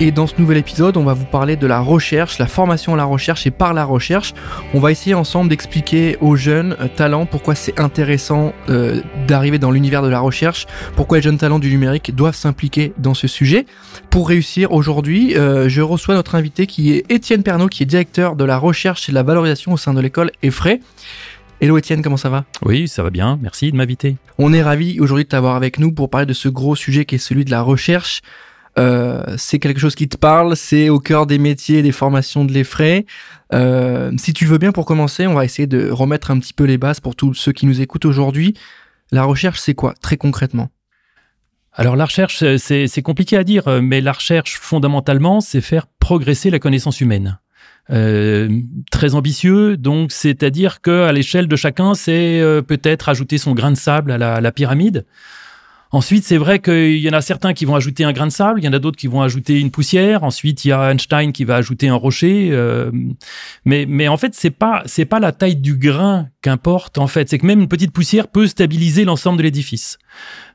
Et dans ce nouvel épisode, on va vous parler de la recherche, la formation à la recherche et par la recherche. On va essayer ensemble d'expliquer aux jeunes euh, talents pourquoi c'est intéressant euh, d'arriver dans l'univers de la recherche, pourquoi les jeunes talents du numérique doivent s'impliquer dans ce sujet. Pour réussir aujourd'hui, euh, je reçois notre invité qui est Étienne Pernaud, qui est directeur de la recherche et de la valorisation au sein de l'école EFRAY. Hello Étienne, comment ça va? Oui, ça va bien, merci de m'inviter. On est ravi aujourd'hui de t'avoir avec nous pour parler de ce gros sujet qui est celui de la recherche. Euh, c'est quelque chose qui te parle, c'est au cœur des métiers, des formations de l'EFRAY. Euh, si tu veux bien, pour commencer, on va essayer de remettre un petit peu les bases pour tous ceux qui nous écoutent aujourd'hui. La recherche, c'est quoi, très concrètement? Alors la recherche, c'est compliqué à dire, mais la recherche, fondamentalement, c'est faire progresser la connaissance humaine. Euh, très ambitieux, donc c'est-à-dire que à l'échelle de chacun, c'est peut-être ajouter son grain de sable à la pyramide. Ensuite, c'est vrai qu'il y en a certains qui vont ajouter un grain de sable, il y en a d'autres qui vont ajouter une poussière. Ensuite, il y a Einstein qui va ajouter un rocher. Euh, mais, mais en fait, c'est pas c'est pas la taille du grain qu'importe. En fait, c'est que même une petite poussière peut stabiliser l'ensemble de l'édifice.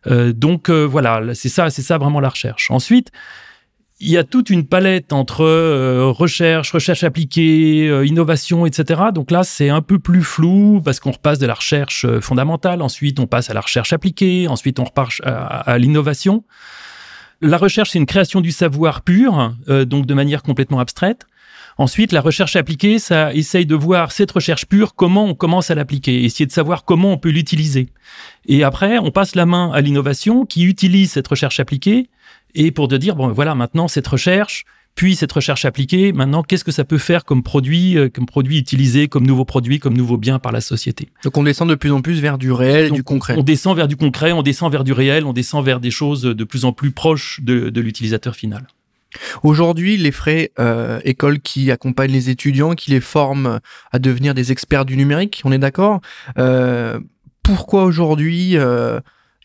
Euh, donc euh, voilà, c'est ça, c'est ça vraiment la recherche. Ensuite, il y a toute une palette entre euh, recherche, recherche appliquée, euh, innovation, etc. Donc là, c'est un peu plus flou parce qu'on repasse de la recherche euh, fondamentale, ensuite on passe à la recherche appliquée, ensuite on repart à, l'innovation. La recherche, c'est une création du savoir pur, donc de manière complètement abstraite. Ensuite, la recherche appliquée, ça essaye de voir cette recherche pure, comment on commence à l'appliquer, essayer de savoir comment on peut l'utiliser. Et après, on passe la main à l'innovation qui utilise cette recherche appliquée et pour te dire, bon, voilà, maintenant, cette recherche, puis cette recherche appliquée, maintenant, qu'est-ce que ça peut faire comme produit, euh, comme produit utilisé, comme nouveau produit, comme nouveau bien par la société? Donc on descend de plus en plus vers du réel et du concret. On descend vers du concret, on descend vers du réel, on descend vers des choses de plus en plus proches de, de l'utilisateur final. Aujourd'hui, les frais euh, écoles qui accompagnent les étudiants, qui les forment à devenir des experts du numérique, on est d'accord? Euh, Pourquoi aujourd'hui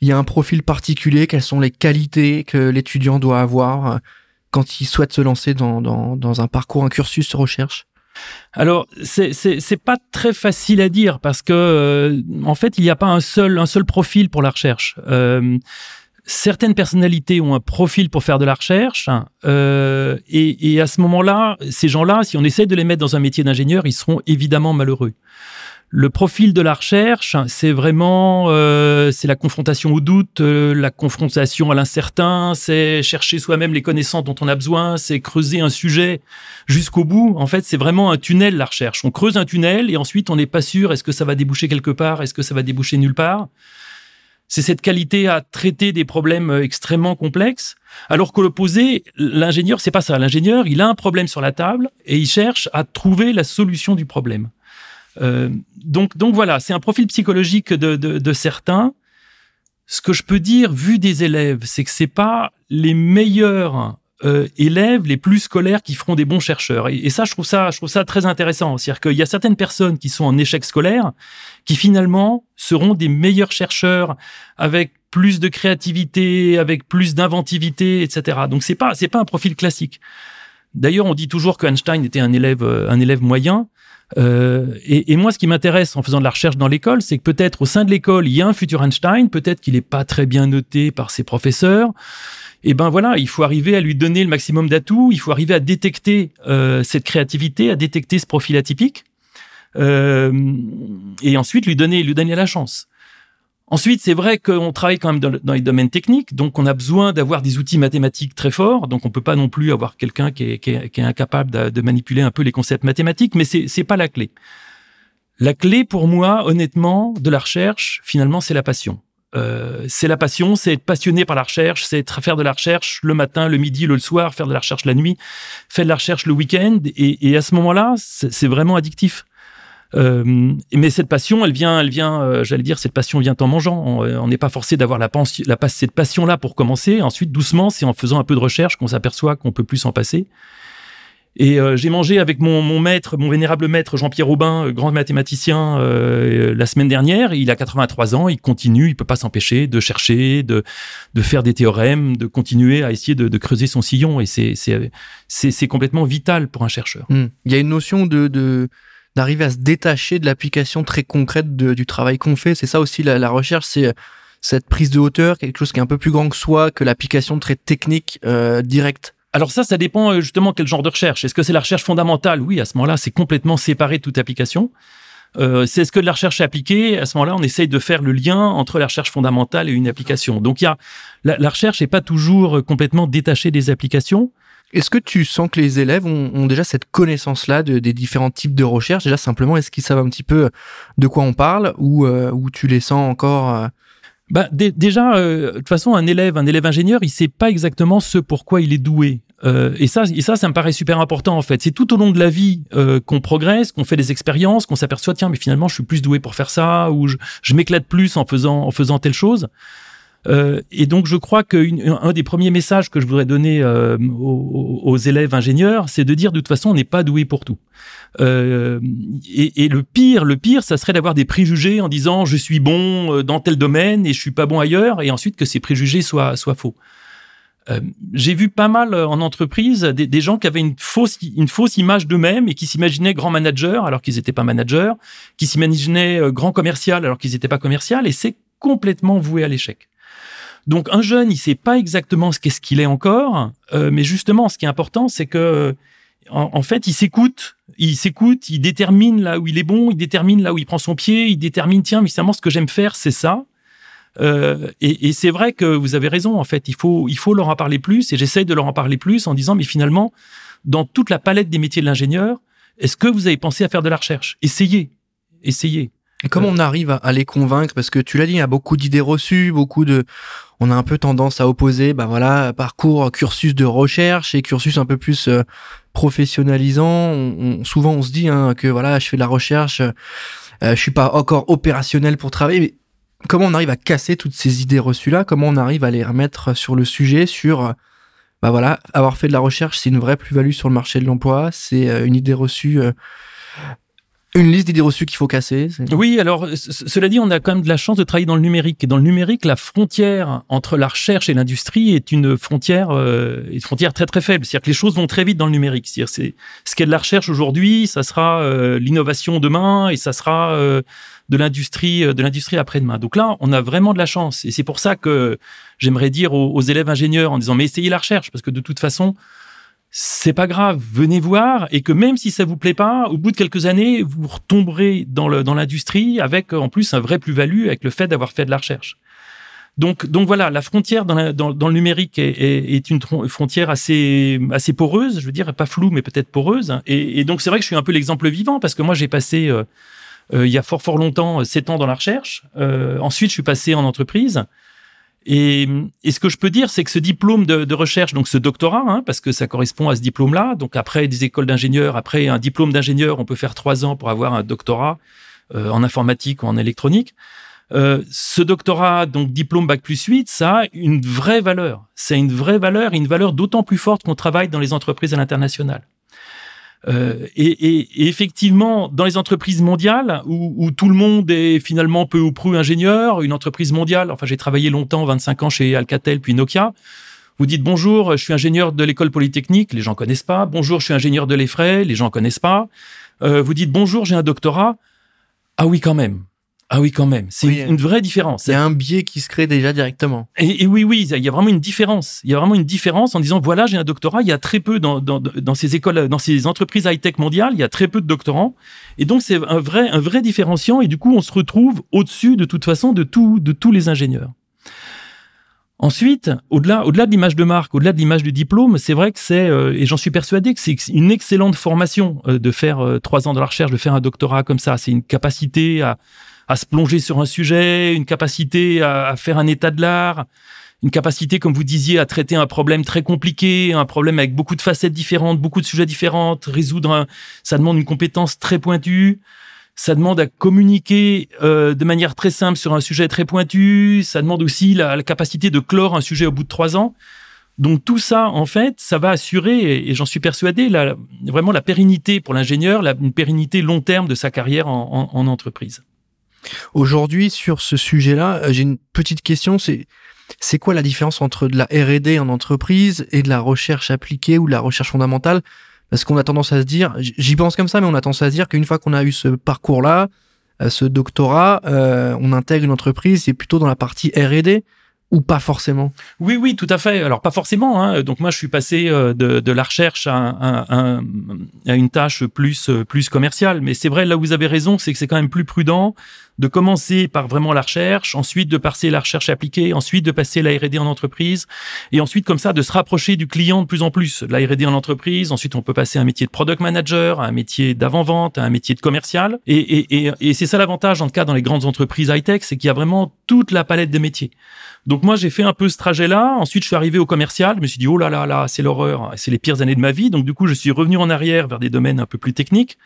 il y a un profil particulier, quelles sont les qualités que l'étudiant doit avoir euh, quand il souhaite se lancer dans, dans, dans un parcours, un cursus de recherche? Alors, c'est pas très facile à dire parce que euh, en fait, il n'y a pas un seul un seul profil pour la recherche. Euh, certaines personnalités ont un profil pour faire de la recherche euh, et, et, à ce moment-là, ces gens-là, si on essaie de les mettre dans un métier d'ingénieur, ils seront évidemment malheureux. Le profil de la recherche, c'est vraiment euh, c'est la confrontation au doute, euh, la confrontation à l'incertain, c'est chercher soi-même les connaissances dont on a besoin, c'est creuser un sujet jusqu'au bout. En fait, c'est vraiment un tunnel la recherche. On creuse un tunnel et ensuite on n'est pas sûr est-ce que ça va déboucher quelque part, est-ce que ça va déboucher nulle part. C'est cette qualité à traiter des problèmes extrêmement complexes. Alors que l'opposé, l'ingénieur, c'est pas ça. L'ingénieur, il a un problème sur la table et il cherche à trouver la solution du problème. Euh, donc, donc voilà, c'est un profil psychologique de, de, de, certains. Ce que je peux dire, vu des élèves, c'est que c'est pas les meilleurs euh, élèves les plus scolaires qui feront des bons chercheurs. Et, ça, je trouve ça, je trouve ça très intéressant. C'est-à-dire qu'il y a certaines personnes qui sont en échec scolaire, qui finalement seront des meilleurs chercheurs avec plus de créativité, avec plus d'inventivité, etc. Donc c'est pas, c'est pas un profil classique. D'ailleurs, on dit toujours que Einstein était un élève, euh, un élève moyen. Euh, et, et, moi, ce qui m'intéresse en faisant de la recherche dans l'école, c'est que peut-être au sein de l'école, il y a un futur Einstein, peut-être qu'il n'est pas très bien noté par ses professeurs. Et ben voilà, il faut arriver à lui donner le maximum d'atouts, il faut arriver à détecter euh, cette créativité, à détecter ce profil atypique, euh, et ensuite lui donner, lui donner la chance. Ensuite, c'est vrai qu'on travaille quand même dans, les domaines techniques, donc on a besoin d'avoir des outils mathématiques très forts. Donc on peut pas non plus avoir quelqu'un qui est, incapable de, manipuler un peu les concepts mathématiques, mais c'est c'est pas la clé. La clé pour moi, honnêtement, de la recherche, finalement, c'est la passion. Euh, c'est la passion, c'est être passionné par la recherche, c'est faire de la recherche le matin, le midi, le soir, faire de la recherche la nuit, faire de la recherche le week-end, et à ce moment-là, c'est vraiment addictif. Euh, mais cette passion, elle vient, elle vient, euh, j'allais dire, cette passion vient en mangeant. On n'est pas forcé d'avoir la, cette passion-là pour commencer. Ensuite, doucement, c'est en faisant un peu de recherche qu'on s'aperçoit qu'on peut plus s'en passer. Et euh, j'ai mangé avec mon, mon, maître, mon vénérable maître Jean-Pierre Aubin, euh, grand mathématicien, euh, la semaine dernière. Il a 83 ans, il continue, il peut pas s'empêcher de chercher, de, de faire des théorèmes, de continuer à essayer de, creuser son sillon. Et c'est, complètement vital pour un chercheur. Hmm. Il y a une notion de d'arriver à se détacher de l'application très concrète du travail qu'on fait. C'est ça aussi la, recherche, c'est cette prise de hauteur, quelque chose qui est un peu plus grand que soi, que l'application très technique euh, directe. Alors ça, ça dépend euh, justement quel genre de recherche. Est-ce que c'est la recherche fondamentale? Oui, à ce moment-là, c'est complètement séparé de toute application. Euh, c'est ce que la recherche appliquée. À ce moment-là, on essaye de faire le lien entre la recherche fondamentale et une application. Donc, il y a la, la recherche n'est pas toujours complètement détachée des applications. Est-ce que tu sens que les élèves ont, déjà cette connaissance-là de, des différents types de recherche Déjà, simplement, est-ce qu'ils savent un petit peu de quoi on parle ou, euh, ou tu les sens encore bah, déjà, euh, de toute façon, un élève, un élève ingénieur, il sait pas exactement ce pourquoi il est doué. Euh, et ça, et ça, ça me paraît super important en fait. C'est tout au long de la vie euh, qu'on progresse, qu'on fait des expériences, qu'on s'aperçoit tiens, mais finalement, je suis plus doué pour faire ça, ou je, je m'éclate plus en faisant en faisant telle chose. Euh, et donc, je crois qu'un des premiers messages que je voudrais donner euh, aux, élèves ingénieurs, c'est de dire de toute façon, on n'est pas doué pour tout. Euh, et, le pire, le pire, ça serait d'avoir des préjugés en disant je suis bon euh, dans tel domaine et je suis pas bon ailleurs, et ensuite que ces préjugés soient, soient faux. Euh, j'ai vu pas mal en entreprise des, gens qui avaient une fausse, une fausse image d'eux-mêmes et qui s'imaginaient grands managers alors qu'ils n'étaient pas managers, qui s'imaginaient grand commercial alors qu'ils n'étaient pas commercial, et c'est complètement voué à l'échec. Donc un jeune, il sait pas exactement ce qu'est-ce qu'il est encore, euh, mais justement, ce qui est important, c'est que en, fait, il s'écoute, il s'écoute, il détermine là où il est bon, il détermine là où il prend son pied, il détermine tiens, finalement, ce que j'aime faire, c'est ça. Euh, et, et c'est vrai que vous avez raison. En fait, il faut il faut leur en parler plus, et j'essaye de leur en parler plus en disant mais finalement, dans toute la palette des métiers de l'ingénieur, est-ce que vous avez pensé à faire de la recherche? Essayez, essayez. Et comment on arrive à, les convaincre? Parce que tu l'as dit, il y a beaucoup d'idées reçues, beaucoup de, on a un peu tendance à opposer, bah voilà, parcours, cursus de recherche et cursus un peu plus euh, professionnalisant. souvent, on se dit hein, que voilà, je fais de la recherche, euh, je suis pas encore opérationnel pour travailler. Mais comment on arrive à casser toutes ces idées reçues là Comment on arrive à les remettre sur le sujet, sur bah voilà, avoir fait de la recherche, c'est une vraie plus-value sur le marché de l'emploi, c'est euh, une idée reçue une liste d'idées reçues qu'il faut casser. Oui, alors cela dit, on a quand même de la chance de travailler dans le numérique. Et dans le numérique, la frontière entre la recherche et l'industrie est une frontière, euh, une frontière très très faible. C'est-à-dire que les choses vont très vite dans le numérique. C'est-à-dire c'est ce qu'est de la recherche aujourd'hui, ça sera euh, l'innovation demain et ça sera euh, de l'industrie de l'industrie après-demain. Donc là, on a vraiment de la chance. Et c'est pour ça que j'aimerais dire aux élèves ingénieurs en disant mais essayez la recherche parce que de toute façon c'est pas grave, venez voir et que même si ça vous plaît pas, au bout de quelques années, vous retomberez dans le dans l'industrie avec en plus un vrai plus-value avec le fait d'avoir fait de la recherche. Donc donc voilà, la frontière dans, dans, le numérique est, une frontière assez assez poreuse, je veux dire pas floue mais peut-être poreuse. Et, donc c'est vrai que je suis un peu l'exemple vivant parce que moi j'ai passé euh, euh, il y a fort fort longtemps sept ans dans la recherche. Euh, ensuite je suis passé en entreprise. Et, ce que je peux dire, c'est que ce diplôme de, recherche, donc ce doctorat, hein, parce que ça correspond à ce diplôme-là, donc après des écoles d'ingénieurs, après un diplôme d'ingénieur, on peut faire trois ans pour avoir un doctorat euh, en informatique ou en électronique. Euh, ce doctorat, donc diplôme bac plus 8, ça a une vraie valeur. C'est une vraie valeur, une valeur d'autant plus forte qu'on travaille dans les entreprises à l'international. Euh, et, et, et, effectivement, dans les entreprises mondiales, où, où, tout le monde est finalement peu ou prou ingénieur, une entreprise mondiale, enfin j'ai travaillé longtemps, 25 ans chez Alcatel puis Nokia, vous dites bonjour, je suis ingénieur de l'école polytechnique, les gens connaissent pas. Bonjour, je suis ingénieur de l'EFRAY, les gens connaissent pas. Euh, vous dites bonjour, j'ai un doctorat. Ah oui, quand même. Ah oui, quand même. C'est une, vraie différence. Il y a un biais qui se crée déjà directement. Et, oui, oui, il y a vraiment une différence. Il y a vraiment une différence en disant voilà, j'ai un doctorat. Il y a très peu dans, dans, dans ces écoles, dans ces entreprises high-tech mondiales, il y a très peu de doctorants. Et donc c'est un vrai, un vrai différenciant. Et du coup, on se retrouve au-dessus de toute façon de tout, de tous les ingénieurs. Ensuite, au-delà, au-delà de l'image de marque, au-delà de l'image du diplôme, c'est vrai que c'est, euh, et j'en suis persuadé que c'est une excellente formation euh, de faire euh, trois ans de la recherche, de faire un doctorat comme ça. C'est une capacité à à se plonger sur un sujet, une capacité à, faire un état de l'art, une capacité, comme vous disiez, à traiter un problème très compliqué, un problème avec beaucoup de facettes différentes, beaucoup de sujets différents, résoudre un, ça demande une compétence très pointue, ça demande à communiquer euh, de manière très simple sur un sujet très pointu, ça demande aussi la, capacité de clore un sujet au bout de trois ans. Donc tout ça, en fait, ça va assurer, et j'en suis persuadé, la, vraiment la pérennité pour l'ingénieur, une pérennité long terme de sa carrière en, en entreprise. Aujourd'hui, sur ce sujet-là, euh, j'ai une petite question. C'est quoi la différence entre de la R&D en entreprise et de la recherche appliquée ou de la recherche fondamentale? Parce qu'on a tendance à se dire, j'y pense comme ça, mais on a tendance à se dire qu'une fois qu'on a eu ce parcours-là, euh, ce doctorat, euh, on intègre une entreprise, c'est plutôt dans la partie R&D ou pas forcément? Oui, oui, tout à fait. Alors pas forcément. Hein. Donc moi, je suis passé de, la recherche à, une tâche plus plus commerciale. Mais c'est vrai, là où vous avez raison, c'est que c'est quand même plus prudent de commencer par vraiment la recherche, ensuite de passer la recherche appliquée, ensuite de passer la R&D en entreprise, et ensuite comme ça de se rapprocher du client de plus en plus. La R&D en entreprise, ensuite on peut passer à un métier de product manager, à un métier d'avant-vente, à un métier de commercial. Et, et, et, et c'est ça l'avantage en tout cas dans les grandes entreprises high-tech, c'est qu'il y a vraiment toute la palette de métiers. Donc moi j'ai fait un peu ce trajet-là. Ensuite je suis arrivé au commercial. Je me suis dit oh là là là c'est l'horreur, c'est les pires années de ma vie. Donc du coup je suis revenu en arrière vers des domaines un peu plus techniques.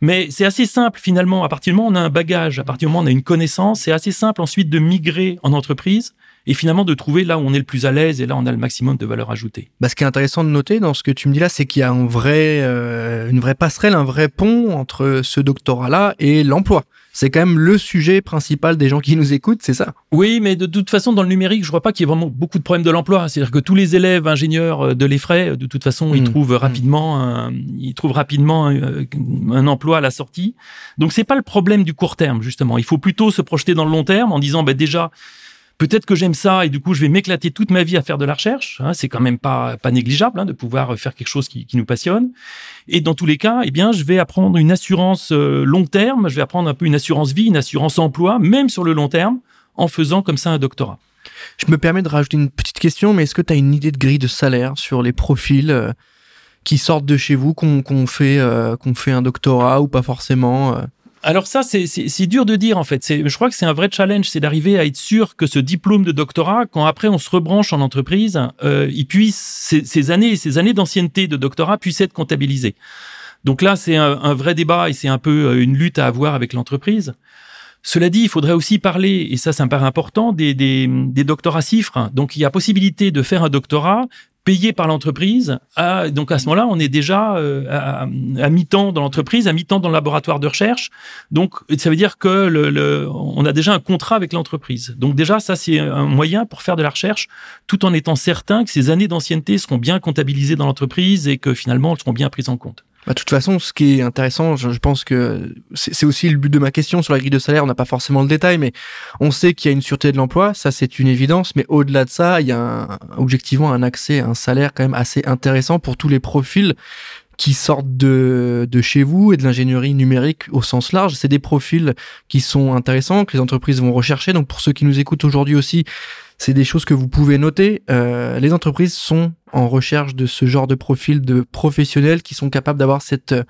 Mais c'est assez simple finalement. À partir du moment où on a un bagage, à partir du moment où on a une connaissance, c'est assez simple ensuite de migrer en entreprise et finalement de trouver là où on est le plus à l'aise et là où on a le maximum de valeur ajoutée. Bah, ce qui est intéressant de noter dans ce que tu me dis là, c'est qu'il y a un vrai, euh, une vraie passerelle, un vrai pont entre ce doctorat-là et l'emploi. C'est quand même le sujet principal des gens qui nous écoutent, c'est ça? Oui, mais de toute façon, dans le numérique, je vois pas qu'il y ait vraiment beaucoup de problèmes de l'emploi. C'est-à-dire que tous les élèves ingénieurs euh, de l'EFRAY, de toute façon, ils mmh. trouvent mmh. rapidement, un, ils trouvent rapidement un, euh, un, emploi à la sortie. Donc c'est pas le problème du court terme, justement. Il faut plutôt se projeter dans le long terme en disant, ben déjà, Peut-être que j'aime ça et du coup je vais m'éclater toute ma vie à faire de la recherche. Hein, c'est quand même pas pas négligeable hein, de pouvoir faire quelque chose qui, nous passionne. Et dans tous les cas, eh bien je vais apprendre une assurance euh, long terme. Je vais apprendre un peu une assurance vie, une assurance emploi, même sur le long terme, en faisant comme ça un doctorat. Je me permets de rajouter une petite question, mais est-ce que tu as une idée de grille de salaire sur les profils euh, qui sortent de chez vous, qu'on fait euh, qu'on fait un doctorat ou pas forcément alors ça, c'est dur de dire en fait. Je crois que c'est un vrai challenge, c'est d'arriver à être sûr que ce diplôme de doctorat, quand après on se rebranche en entreprise, euh, il puisse ces, ces années, ces années d'ancienneté de doctorat puissent être comptabilisées. Donc là, c'est un, un, vrai débat et c'est un peu euh, une lutte à avoir avec l'entreprise. Cela dit, il faudrait aussi parler, et ça, ça me paraît important, des, des, des doctorats cifres. Donc, il y a possibilité de faire un doctorat payé par l'entreprise. donc à ce moment-là, on est déjà euh, à, mi-temps dans l'entreprise, à mi-temps dans le laboratoire de recherche. Donc ça veut dire que le, on a déjà un contrat avec l'entreprise. Donc déjà, ça c'est un moyen pour faire de la recherche, tout en étant certain que ces années d'ancienneté seront bien comptabilisées dans l'entreprise et que finalement elles seront bien prises en compte. Bah, de toute façon, ce qui est intéressant, je, pense que c'est aussi le but de ma question sur la grille de salaire. On n'a pas forcément le détail, mais on sait qu'il y a une sûreté de l'emploi, ça c'est une évidence. Mais au-delà de ça, il y a un, objectivement un accès à un salaire quand même assez intéressant pour tous les profils qui sortent de, de chez vous et de l'ingénierie numérique au sens large. C'est des profils qui sont intéressants, que les entreprises vont rechercher. Donc pour ceux qui nous écoutent aujourd'hui aussi, c'est des choses que vous pouvez noter. Euh, les entreprises sont en recherche de ce genre de profil de professionnels qui sont capables d'avoir cette euh,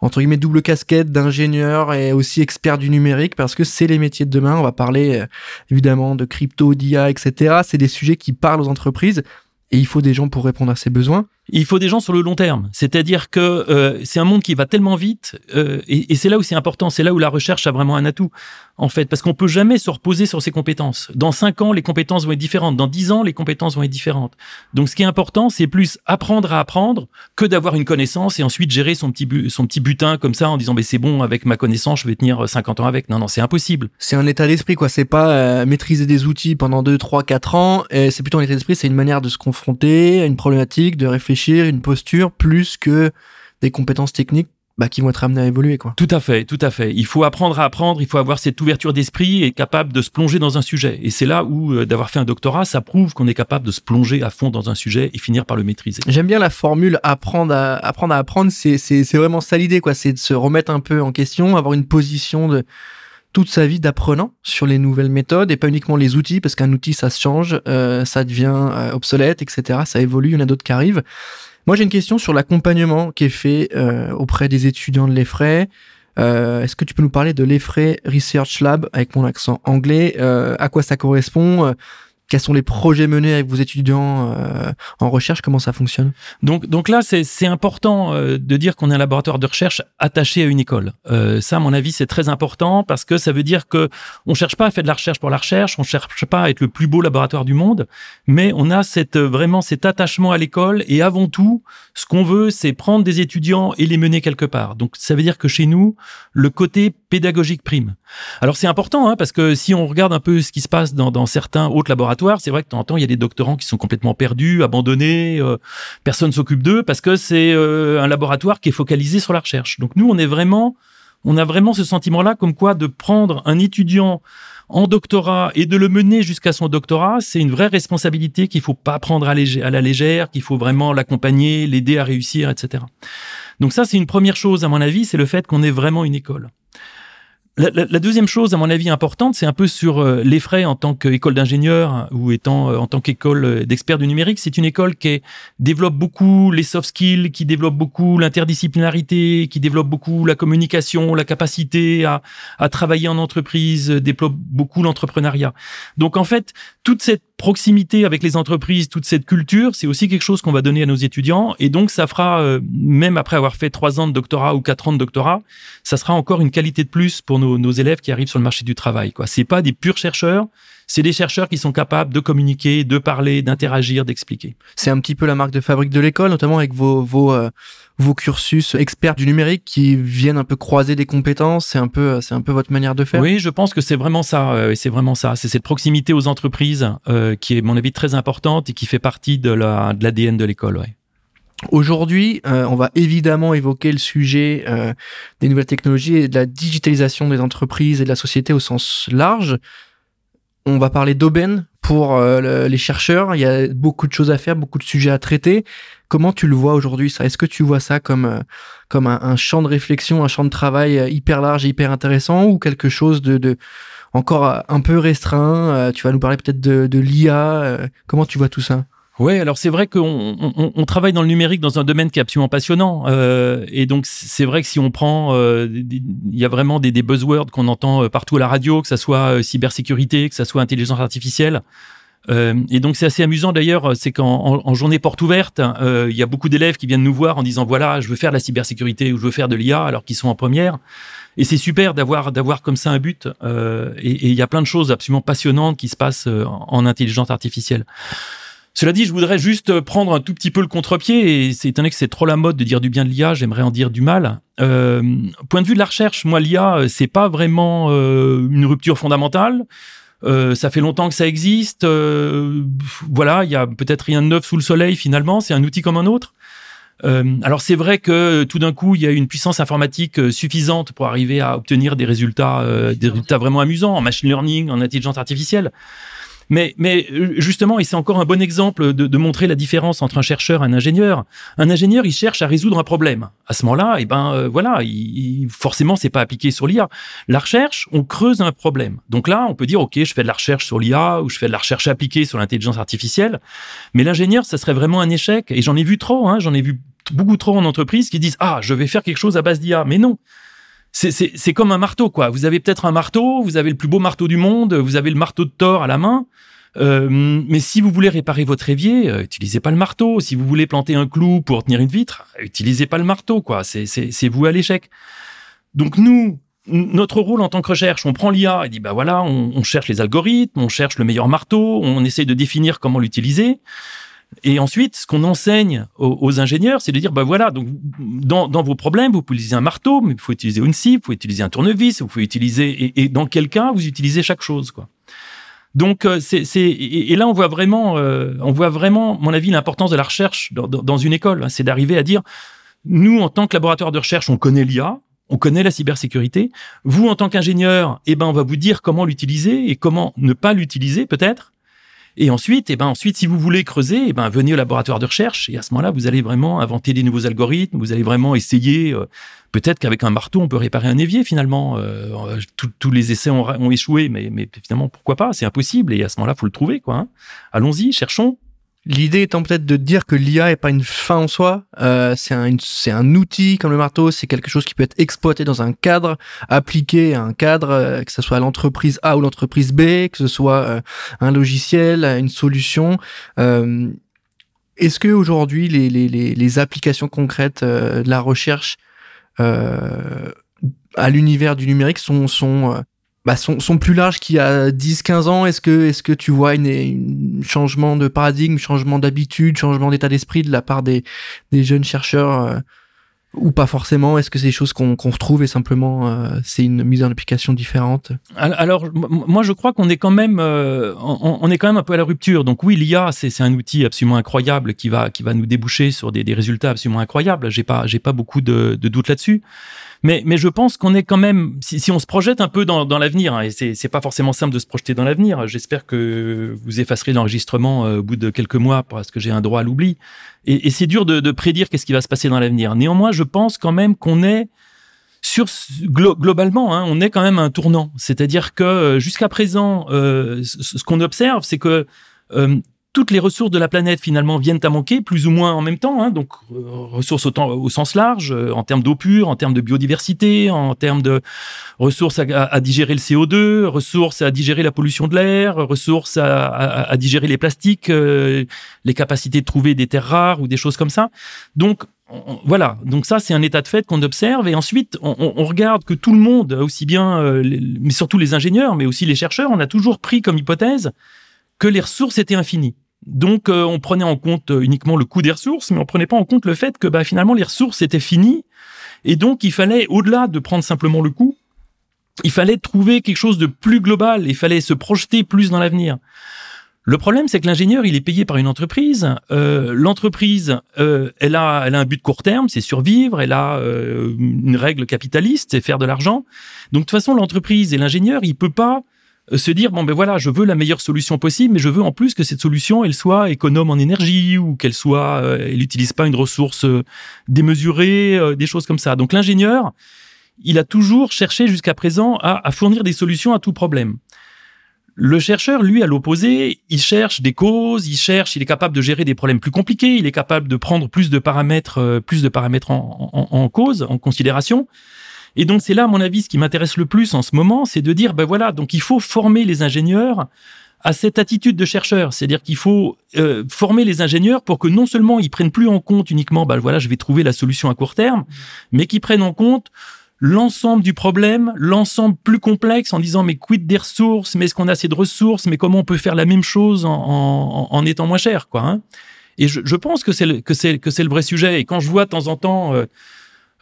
entre guillemets double casquette d'ingénieur et aussi expert du numérique parce que c'est les métiers de demain. On va parler euh, évidemment de crypto, d'IA, etc. C'est des sujets qui parlent aux entreprises et il faut des gens pour répondre à ces besoins. Il faut des gens sur le long terme. C'est-à-dire que euh, c'est un monde qui va tellement vite, euh, et, et c'est là où c'est important, c'est là où la recherche a vraiment un atout, en fait, parce qu'on peut jamais se reposer sur ses compétences. Dans cinq ans, les compétences vont être différentes. Dans dix ans, les compétences vont être différentes. Donc, ce qui est important, c'est plus apprendre à apprendre que d'avoir une connaissance et ensuite gérer son petit son petit butin comme ça en disant, mais c'est bon, avec ma connaissance, je vais tenir 50 ans avec. Non, non, c'est impossible. C'est un état d'esprit, quoi. C'est pas euh, maîtriser des outils pendant deux, trois, quatre ans. C'est plutôt un état d'esprit. C'est une manière de se confronter à une problématique, de réfléchir une posture, plus que des compétences techniques bah, qui vont être amenées à évoluer. Quoi. Tout à fait, tout à fait. Il faut apprendre à apprendre, il faut avoir cette ouverture d'esprit et capable de se plonger dans un sujet. Et c'est là où euh, d'avoir fait un doctorat, ça prouve qu'on est capable de se plonger à fond dans un sujet et finir par le maîtriser. J'aime bien la formule apprendre à apprendre à apprendre. C'est c'est c'est vraiment ça l'idée quoi. C'est de se remettre un peu en question, avoir une position de toute sa vie d'apprenant sur les nouvelles méthodes et pas uniquement les outils parce qu'un outil ça se change, euh, ça devient euh, obsolète, etc. Ça évolue, il y en a d'autres qui arrivent. Moi j'ai une question sur l'accompagnement qui est fait euh, auprès des étudiants de l'EFRAY. Est-ce que tu peux nous parler de l'EFRAY Research Lab avec mon accent anglais? À quoi ça correspond? Quels sont les projets menés avec vos étudiants euh, en recherche Comment ça fonctionne? Donc, donc là, c'est important euh, de dire qu'on est un laboratoire de recherche attaché à une école. Euh, ça, à mon avis, c'est très important parce que ça veut dire que on cherche pas à faire de la recherche pour la recherche, on cherche pas à être le plus beau laboratoire du monde, mais on a cette vraiment cet attachement à l'école et avant tout, ce qu'on veut, c'est prendre des étudiants et les mener quelque part. Donc, ça veut dire que chez nous, le côté pédagogique prime. Alors, c'est important hein, parce que si on regarde un peu ce qui se passe dans, dans certains autres laboratoires c'est vrai que de temps en temps, il y a des doctorants qui sont complètement perdus, abandonnés, euh, personne s'occupe d'eux parce que c'est euh, un laboratoire qui est focalisé sur la recherche. Donc nous, on est vraiment, on a vraiment ce sentiment-là comme quoi de prendre un étudiant en doctorat et de le mener jusqu'à son doctorat, c'est une vraie responsabilité qu'il faut pas prendre à, à la légère, qu'il faut vraiment l'accompagner, l'aider à réussir, etc. Donc ça, c'est une première chose à mon avis, c'est le fait qu'on est vraiment une école. La, la, deuxième chose, à mon avis, importante, c'est un peu sur euh, les frais en tant qu'école d'ingénieur ou étant euh, en tant qu'école euh, d'experts du numérique. C'est une école qui développe beaucoup les soft skills, qui développe beaucoup l'interdisciplinarité, qui développe beaucoup la communication, la capacité à, à travailler en entreprise, développe beaucoup l'entrepreneuriat. Donc en fait, toute cette proximité avec les entreprises, toute cette culture, c'est aussi quelque chose qu'on va donner à nos étudiants. Et donc, ça fera, même après avoir fait trois ans de doctorat ou quatre ans de doctorat, ça sera encore une qualité de plus pour nos, nos élèves qui arrivent sur le marché du travail. Quoi, c'est pas des purs chercheurs, c'est des chercheurs qui sont capables de communiquer, de parler, d'interagir, d'expliquer. C'est un petit peu la marque de fabrique de l'école, notamment avec vos vos euh, vos cursus experts du numérique qui viennent un peu croiser des compétences. C'est un peu c'est un peu votre manière de faire. Oui, je pense que c'est vraiment ça. Euh, c'est vraiment ça. C'est cette proximité aux entreprises euh, qui est, à mon avis, très importante et qui fait partie de la de l'ADN de l'école. Ouais. Aujourd'hui, euh, on va évidemment évoquer le sujet euh, des nouvelles technologies et de la digitalisation des entreprises et de la société au sens large. On va parler d'aubaine pour euh, les chercheurs. Il y a beaucoup de choses à faire, beaucoup de sujets à traiter. Comment tu le vois aujourd'hui Est-ce que tu vois ça comme comme un, champ de réflexion, un champ de travail hyper large et hyper intéressant, ou quelque chose de, de encore un peu restreint? Tu vas nous parler peut-être de, de l'IA. comment tu vois tout ça? Ouais, alors c'est vrai qu'on on, on, travaille dans le numérique dans un domaine qui est absolument passionnant, euh, et donc c'est vrai que si on prend, euh, il y a vraiment des, des buzzwords qu'on entend euh, partout à la radio, que ça soit euh, cybersécurité, que ça soit intelligence artificielle. Euh, et donc c'est assez amusant d'ailleurs, c'est qu'en en, journée porte ouverte, il y a beaucoup d'élèves qui viennent nous voir en disant voilà, je veux faire de la cybersécurité ou je veux faire de l'IA alors qu'ils sont en première. Et c'est super d'avoir d'avoir comme ça un but. et il y a plein de choses absolument passionnantes qui se passent en intelligence artificielle. Cela dit, je voudrais juste prendre un tout petit peu le contre-pied, et c'est étonné que c'est trop la mode de dire du bien de l'IA, j'aimerais en dire du mal. Euh, point de vue de la recherche, moi, l'IA, c'est pas vraiment euh, une rupture fondamentale. Euh, ça fait longtemps que ça existe. Euh, voilà, il y a peut-être rien de neuf sous le soleil finalement. C'est un outil comme un autre. Euh, alors c'est vrai que tout d'un coup il y a une puissance informatique suffisante pour arriver à obtenir des résultats, des résultats vraiment amusants en machine learning, en intelligence artificielle. Mais, mais euh, justement, et c'est encore un bon exemple de, de, montrer la différence entre un chercheur et un ingénieur. Un ingénieur, il cherche à résoudre un problème. À ce moment-là, et eh ben euh, voilà, il, forcément, c'est pas appliqué sur l'IA. La recherche, on creuse un problème. Donc là, on peut dire, ok, je fais de la recherche sur l'IA ou je fais de la recherche appliquée sur l'intelligence artificielle. Mais l'ingénieur, ça serait vraiment un échec. Et j'en ai vu trop. Hein, j'en ai vu beaucoup trop en entreprise qui disent, ah, je vais faire quelque chose à base d'IA. Mais non c'est comme un marteau, quoi. Vous avez peut-être un marteau, vous avez le plus beau marteau du monde, vous avez le marteau de Thor à la main. Euh, mais si vous voulez réparer votre évier, euh, utilisez pas le marteau. Si vous voulez planter un clou pour tenir une vitre, utilisez pas le marteau, quoi. C'est vous à l'échec. Donc nous, notre rôle en tant que recherche, on prend l'IA et dit bah voilà, on, on, cherche les algorithmes, on cherche le meilleur marteau, on essaye de définir comment l'utiliser. Et ensuite, ce qu'on enseigne aux, ingénieurs, c'est de dire, bah voilà, donc dans, dans, vos problèmes, vous pouvez utiliser un marteau, mais il faut utiliser une scie, vous pouvez utiliser un tournevis, vous pouvez utiliser, et, et dans quel cas vous utilisez chaque chose, quoi. Donc euh, c'est et, et, là on voit vraiment, euh, on voit vraiment, mon avis, l'importance de la recherche dans, dans une école. Hein. c'est d'arriver à dire, nous en tant que laboratoire de recherche, on connaît l'IA, on connaît la cybersécurité. Vous, en tant qu'ingénieur, eh ben, on va vous dire comment l'utiliser et comment ne pas l'utiliser, peut-être. Et ensuite, eh ben ensuite, si vous voulez creuser, eh ben venez au laboratoire de recherche et à ce moment-là, vous allez vraiment inventer des nouveaux algorithmes. Vous allez vraiment essayer. Euh, peut-être qu'avec un marteau, on peut réparer un évier finalement. Euh, tous les essais ont, ont échoué, mais, mais, finalement, pourquoi pas? C'est impossible. Et à ce moment-là, faut le trouver, quoi. Hein. Allons-y, cherchons. L'idée étant peut-être de dire que l'IA est pas une fin en soi, euh, c'est un, c'est un outil comme le marteau, c'est quelque chose qui peut être exploité dans un cadre, appliqué à un cadre, euh, que ce soit l'entreprise A ou l'entreprise B, que ce soit euh, un logiciel, une solution. Euh, est-ce que aujourd'hui les, les, les, les, applications concrètes de la recherche à l'univers du numérique sont, sont bah, sont, sont plus larges qu'il y a 10-15 ans. Est-ce que, est-ce que tu vois un changement de paradigme, changement d'habitude, changement d'état d'esprit de la part des, des jeunes chercheurs euh, ou pas forcément? Est-ce que c'est des choses qu'on qu'on retrouve et simplement euh, c'est une mise en application différente? Alors, moi, je crois qu'on est quand même, euh, on, on, est quand même un peu à la rupture. Donc oui, l'IA, c'est un outil absolument incroyable qui va, qui va nous déboucher sur des, des résultats absolument incroyables. J'ai pas, j'ai pas beaucoup de, de doutes là-dessus. Mais, mais je pense qu'on est quand même, si, si, on se projette un peu dans, dans l'avenir, hein, et c'est, pas forcément simple de se projeter dans l'avenir. J'espère que vous effacerez l'enregistrement euh, au bout de quelques mois parce que j'ai un droit à l'oubli. Et, et c'est dur de, de prédire qu'est-ce qui va se passer dans l'avenir. Néanmoins, je pense quand même qu'on est sur globalement, hein, on est quand même un tournant. C'est-à-dire que euh, jusqu'à présent, euh, ce, qu'on observe, c'est que euh, toutes les ressources de la planète finalement viennent à manquer plus ou moins en même temps, hein, donc euh, ressources au, sens large, euh, en termes d'eau pure, en termes de biodiversité, en termes de ressources à, digérer le CO2, ressources à digérer la pollution de l'air, ressources à, digérer les plastiques, euh, les capacités de trouver des terres rares ou des choses comme ça. Donc voilà, donc ça c'est un état de fait qu'on observe et ensuite on, regarde que tout le monde, aussi bien, mais surtout les ingénieurs, mais aussi les chercheurs, on a toujours pris comme hypothèse que les ressources étaient infinies. Donc, euh, on prenait en compte euh, uniquement le coût des ressources, mais on prenait pas en compte le fait que bah, finalement les ressources étaient finies, et donc il fallait, au-delà de prendre simplement le coût, il fallait trouver quelque chose de plus global, il fallait se projeter plus dans l'avenir. Le problème, c'est que l'ingénieur, il est payé par une entreprise. Euh, l'entreprise, elle a, elle a un but court terme, c'est survivre. Elle a une règle capitaliste, c'est faire de l'argent. Donc de toute façon, l'entreprise et l'ingénieur, il peut pas euh, se dire bon ben voilà je veux la meilleure solution possible mais je veux en plus que cette solution elle soit économe en énergie ou qu'elle soit euh, elle n'utilise pas une ressource euh, démesurée des choses comme ça. Donc l'ingénieur il a toujours cherché jusqu'à présent à, à, fournir des solutions à tout problème. Le chercheur lui à l'opposé il cherche des causes il cherche il est capable de gérer des problèmes plus compliqués il est capable de prendre plus de paramètres plus de paramètres en, en cause en considération et donc c'est là, à mon avis, ce qui m'intéresse le plus en ce moment, c'est de dire, ben voilà, donc il faut former les ingénieurs à cette attitude de chercheur, c'est-à-dire qu'il faut euh, former les ingénieurs pour que non seulement ils prennent plus en compte uniquement, ben voilà, je vais trouver la solution à court terme, mais qu'ils prennent en compte l'ensemble du problème, l'ensemble plus complexe, en disant mais quid des ressources, mais est-ce qu'on a assez de ressources, mais comment on peut faire la même chose en, en, en étant moins cher, quoi. Hein et je, je, pense que c'est que c'est que c'est le vrai sujet. Et quand je vois de temps en temps euh,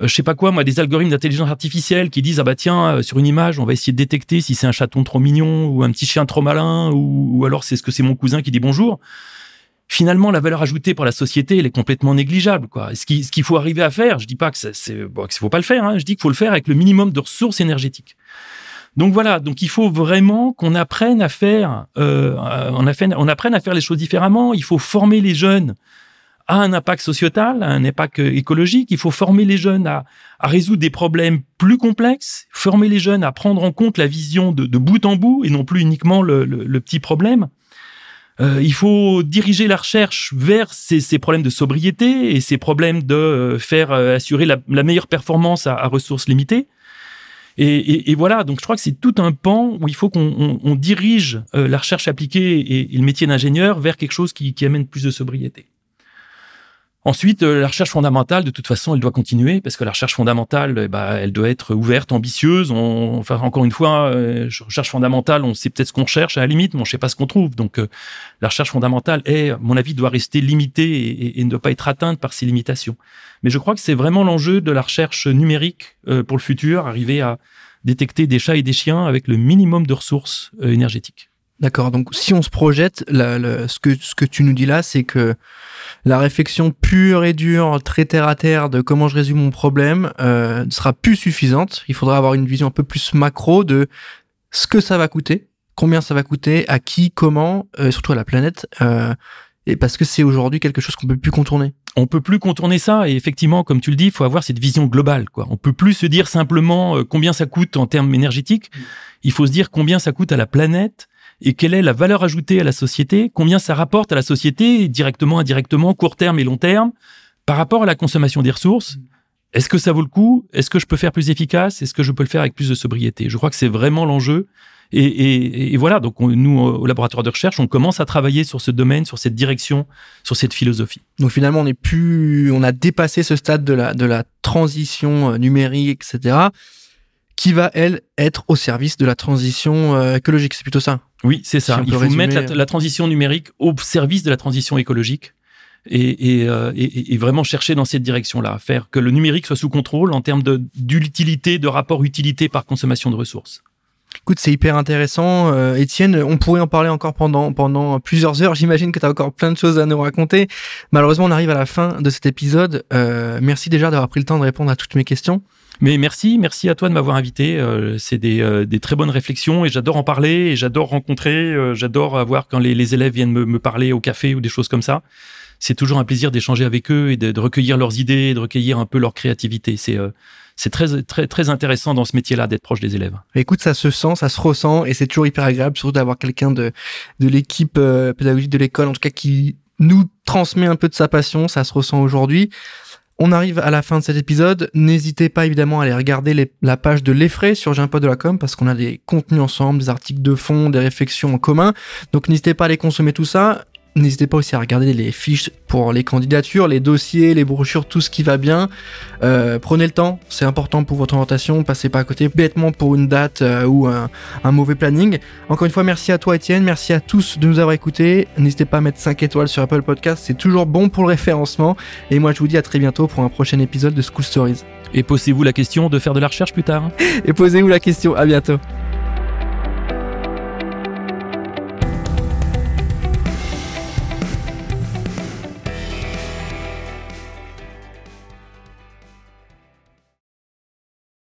je sais pas quoi, moi, des algorithmes d'intelligence artificielle qui disent ah bah tiens euh, sur une image on va essayer de détecter si c'est un chaton trop mignon ou un petit chien trop malin ou, ou alors c'est ce que c'est mon cousin qui dit bonjour. Finalement, la valeur ajoutée pour la société, elle est complètement négligeable. Quoi. Ce qu'il faut arriver à faire, je dis pas que c'est bon, qu'il faut pas le faire. Hein, je dis qu'il faut le faire avec le minimum de ressources énergétiques. Donc voilà, donc il faut vraiment qu'on apprenne à faire, euh, on, apprenne, on apprenne à faire les choses différemment. Il faut former les jeunes a un impact sociétal, un impact écologique. Il faut former les jeunes à, à, résoudre des problèmes plus complexes, former les jeunes à prendre en compte la vision de, de bout en bout et non plus uniquement le, le, le petit problème. Euh, il faut diriger la recherche vers ces, ces, problèmes de sobriété et ces problèmes de euh, faire euh, assurer la, la, meilleure performance à, à ressources limitées. Et, et, et, voilà, donc je crois que c'est tout un pan où il faut qu'on on, on dirige euh, la recherche appliquée et, et le métier d'ingénieur vers quelque chose qui, qui amène plus de sobriété. Ensuite, euh, la recherche fondamentale, de toute façon, elle doit continuer parce que la recherche fondamentale, eh ben, elle doit être ouverte, ambitieuse. On, enfin, encore une fois, euh, recherche fondamentale, on sait peut-être ce qu'on cherche à la limite, mais on ne sait pas ce qu'on trouve. Donc, euh, la recherche fondamentale, est, à mon avis, doit rester limitée et, et, ne doit pas être atteinte par ces limitations. Mais je crois que c'est vraiment l'enjeu de la recherche numérique pour le futur, arriver à détecter des chats et des chiens avec le minimum de ressources énergétiques. D'accord. Donc, si on se projette, ce que ce que tu nous dis là, c'est que la réflexion pure et dure, très terre à terre de comment je résume mon problème euh, ne sera plus suffisante. Il faudra avoir une vision un peu plus macro de ce que ça va coûter, combien ça va coûter, à qui, comment, euh, surtout à la planète, euh, et parce que c'est aujourd'hui quelque chose qu'on peut plus contourner. On peut plus contourner ça et effectivement, comme tu le dis, il faut avoir cette vision globale. Quoi. On peut plus se dire simplement euh, combien ça coûte en termes énergétiques. Il faut se dire combien ça coûte à la planète et quelle est la valeur ajoutée à la société, combien ça rapporte à la société directement, indirectement, court terme et long terme, par rapport à la consommation des ressources? Est-ce que ça vaut le coup? Est-ce que je peux faire plus efficace? Est-ce que je peux le faire avec plus de sobriété? Je crois que c'est vraiment l'enjeu. Et, voilà, donc nous, au laboratoire de recherche, on commence à travailler sur ce domaine, sur cette direction, sur cette philosophie. Donc finalement, on est plus, on a dépassé ce stade de la, de la transition euh, numérique, etc., qui va, elle, être au service de la transition euh, écologique. C'est plutôt ça. Oui, c'est ça. Il faut mettre la, transition numérique au service de la transition écologique. Euh, et, et, vraiment chercher dans cette direction-là, faire que le numérique soit sous contrôle en termes d'utilité, de, rapport utilité par consommation de ressources. Écoute, c'est hyper intéressant. Euh, Étienne, on pourrait en parler encore pendant, pendant plusieurs heures. J'imagine que tu as encore plein de choses à nous raconter. Malheureusement, on arrive à la fin de cet épisode. Euh, merci déjà d'avoir pris le temps de répondre à toutes mes questions. Mais merci, merci à toi de m'avoir invité. Euh, c'est des, euh, des, très bonnes réflexions et j'adore en parler et j'adore rencontrer. Euh, j'adore voir quand les, les élèves viennent me, me, parler au café ou des choses comme ça. C'est toujours un plaisir d'échanger avec eux et de, de, recueillir leurs idées, de recueillir un peu leur créativité. C'est c'est très, très, très intéressant dans ce métier-là d'être proche des élèves. Écoute, ça se sent, ça se ressent et c'est toujours hyper agréable, surtout d'avoir quelqu'un de, de l'équipe pédagogique de l'école, en tout cas qui nous transmet un peu de sa passion, ça se ressent aujourd'hui. On arrive à la fin de cet épisode. N'hésitez pas évidemment à aller regarder la page de l'effray sur com parce qu'on a des contenus ensemble, des articles de fond, des réflexions en commun. Donc n'hésitez pas à aller consommer tout ça. N'hésitez pas aussi à regarder les fiches pour les candidatures, les dossiers, les brochures, tout ce qui va bien. Euh, prenez le temps, c'est important pour votre orientation. Passez pas à côté bêtement pour une date euh, ou un, mauvais planning. Encore une fois, merci à toi Étienne, merci à tous de nous avoir écoutés. N'hésitez pas à mettre 5 étoiles sur Apple Podcast, c'est toujours bon pour le référencement. Et moi je vous dis à très bientôt pour un prochain épisode de School Stories. Et posez-vous la question de faire de la recherche plus tard. Et posez-vous la question, à bientôt.